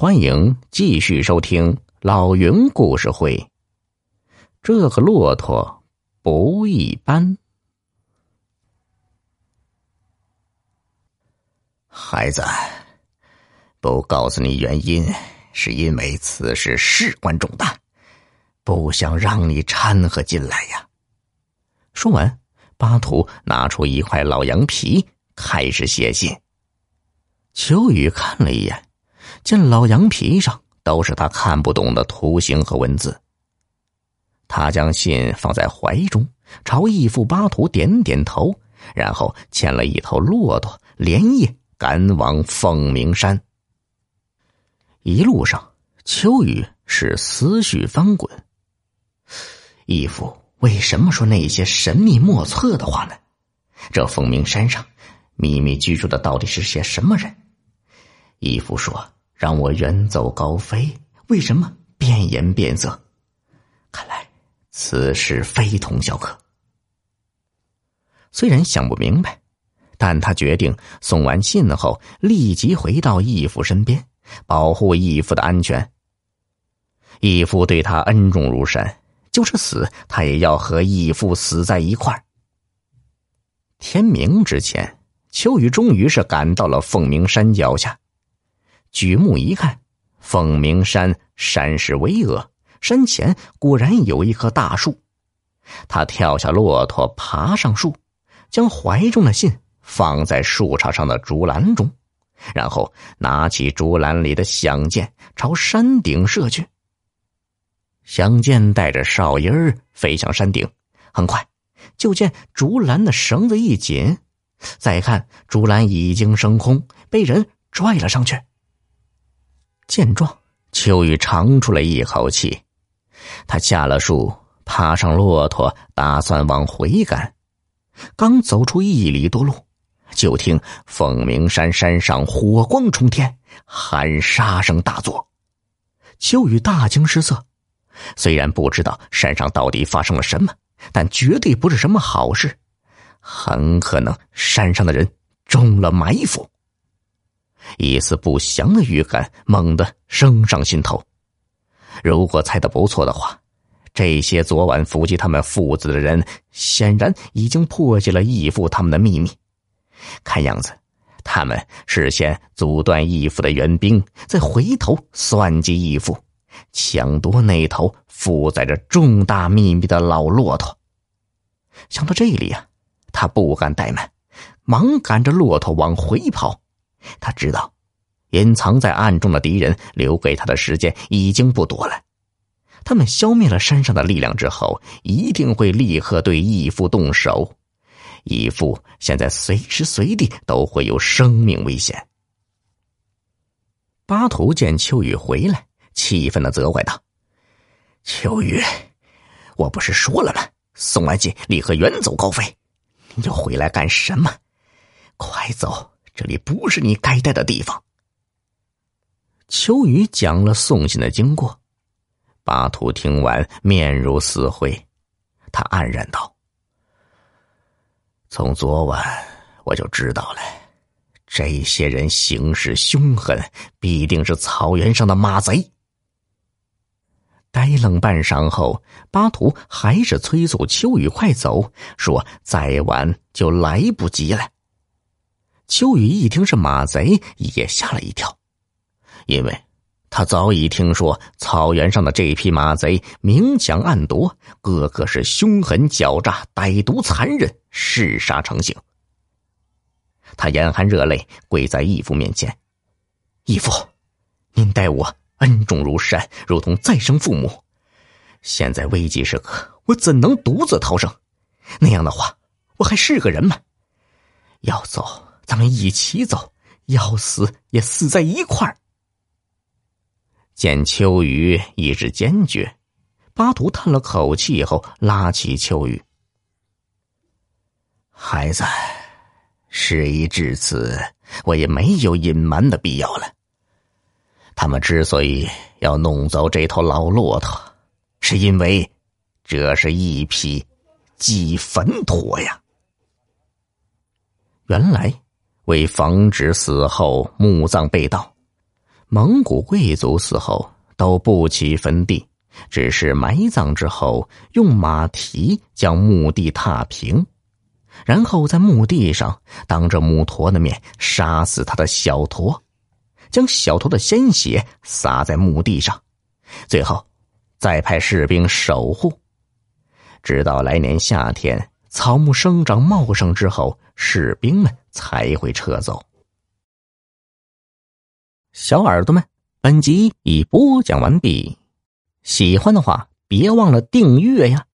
欢迎继续收听老云故事会。这个骆驼不一般。孩子，不告诉你原因，是因为此事事关重大，不想让你掺和进来呀。说完，巴图拿出一块老羊皮，开始写信。秋雨看了一眼。见老羊皮上都是他看不懂的图形和文字，他将信放在怀中，朝义父巴图点点头，然后牵了一头骆驼，连夜赶往凤鸣山。一路上，秋雨是思绪翻滚。义父为什么说那些神秘莫测的话呢？这凤鸣山上秘密居住的到底是些什么人？义父说。让我远走高飞，为什么变颜变色？看来此事非同小可。虽然想不明白，但他决定送完信后立即回到义父身边，保护义父的安全。义父对他恩重如山，就是死他也要和义父死在一块儿。天明之前，秋雨终于是赶到了凤鸣山脚下。举目一看，凤鸣山山势巍峨，山前果然有一棵大树。他跳下骆驼，爬上树，将怀中的信放在树杈上的竹篮中，然后拿起竹篮里的响箭，朝山顶射去。响箭带着哨音儿飞向山顶，很快就见竹篮的绳子一紧，再看竹篮已经升空，被人拽了上去。见状，秋雨长出了一口气，他下了树，爬上骆驼，打算往回赶。刚走出一里多路，就听凤鸣山山上火光冲天，喊杀声大作。秋雨大惊失色，虽然不知道山上到底发生了什么，但绝对不是什么好事，很可能山上的人中了埋伏。一丝不祥的预感猛地升上心头。如果猜的不错的话，这些昨晚伏击他们父子的人，显然已经破解了义父他们的秘密。看样子，他们事先阻断义父的援兵，再回头算计义父，抢夺那头负载着重大秘密的老骆驼。想到这里啊，他不敢怠慢，忙赶着骆驼往回跑。他知道，隐藏在暗中的敌人留给他的时间已经不多了。他们消灭了山上的力量之后，一定会立刻对义父动手。义父现在随时随地都会有生命危险。巴图见秋雨回来，气愤的责怪道：“秋雨，我不是说了吗？送完信立刻远走高飞，你又回来干什么？快走！”这里不是你该待的地方。秋雨讲了送信的经过，巴图听完面如死灰，他黯然道：“从昨晚我就知道了，这些人行事凶狠，必定是草原上的马贼。”呆愣半晌后，巴图还是催促秋雨快走，说：“再晚就来不及了。”秋雨一听是马贼，也吓了一跳，因为他早已听说草原上的这批马贼明抢暗夺，个个是凶狠狡诈、歹毒残忍，嗜杀成性。他眼含热泪跪在义父面前：“义父，您待我恩重如山，如同再生父母。现在危急时刻，我怎能独自逃生？那样的话，我还是个人吗？要走。”咱们一起走，要死也死在一块儿。见秋雨意志坚决，巴图叹了口气后，拉起秋雨：“孩子，事已至此，我也没有隐瞒的必要了。他们之所以要弄走这头老骆驼，是因为这是一匹祭坟驼呀。原来。”为防止死后墓葬被盗，蒙古贵族死后都不起坟地，只是埋葬之后用马蹄将墓地踏平，然后在墓地上当着母驼的面杀死他的小驼，将小驼的鲜血洒在墓地上，最后再派士兵守护，直到来年夏天草木生长茂盛之后，士兵们才会撤走。小耳朵们，本集已播讲完毕，喜欢的话别忘了订阅呀。